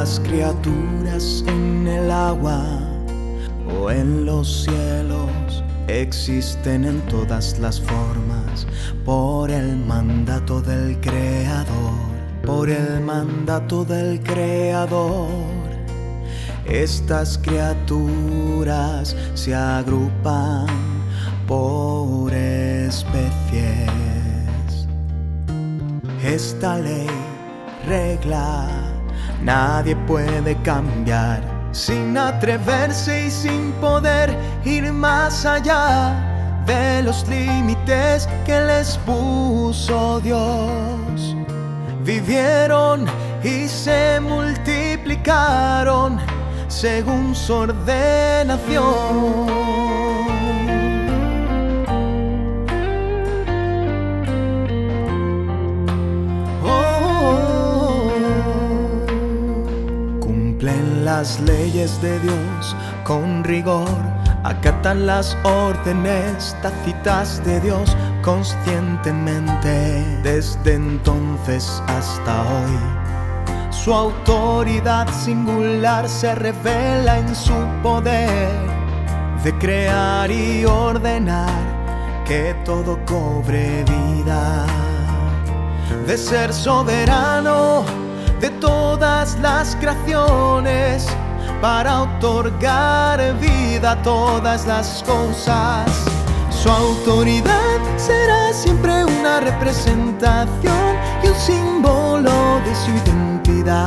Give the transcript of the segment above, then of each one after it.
Las criaturas en el agua o en los cielos existen en todas las formas por el mandato del Creador, por el mandato del Creador. Estas criaturas se agrupan por especies. Esta ley regla nadie puede cambiar sin atreverse y sin poder ir más allá de los límites que les puso Dios. Vivieron y se multiplicaron según su ordenación. Las leyes de Dios con rigor, acatan las órdenes tácitas de Dios conscientemente. Desde entonces hasta hoy. Su autoridad singular se revela en su poder. De crear y ordenar que todo cobre vida, de ser soberano de todas las creaciones para otorgar vida a todas las cosas. Su autoridad será siempre una representación y un símbolo de su identidad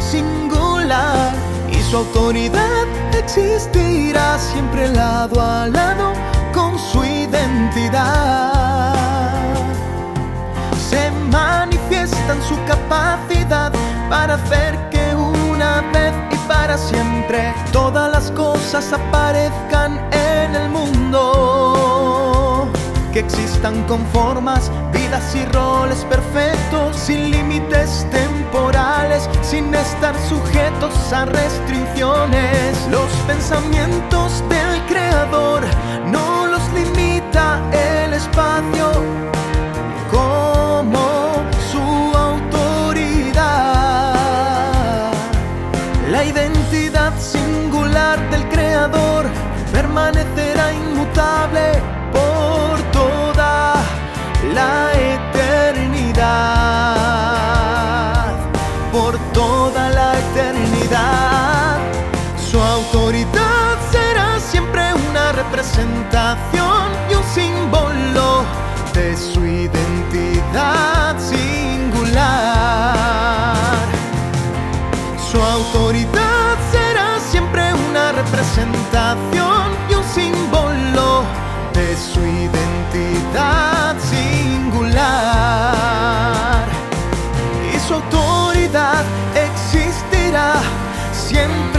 singular. Y su autoridad existirá siempre lado a lado con su identidad. Se manifiesta en su capacidad hacer que una vez y para siempre todas las cosas aparezcan en el mundo. Que existan con formas, vidas y roles perfectos, sin límites temporales, sin estar sujetos a restricciones. Los pensamientos del Creador no los limita el espacio permanecerá inmutable representación su autoridad existirá siempre.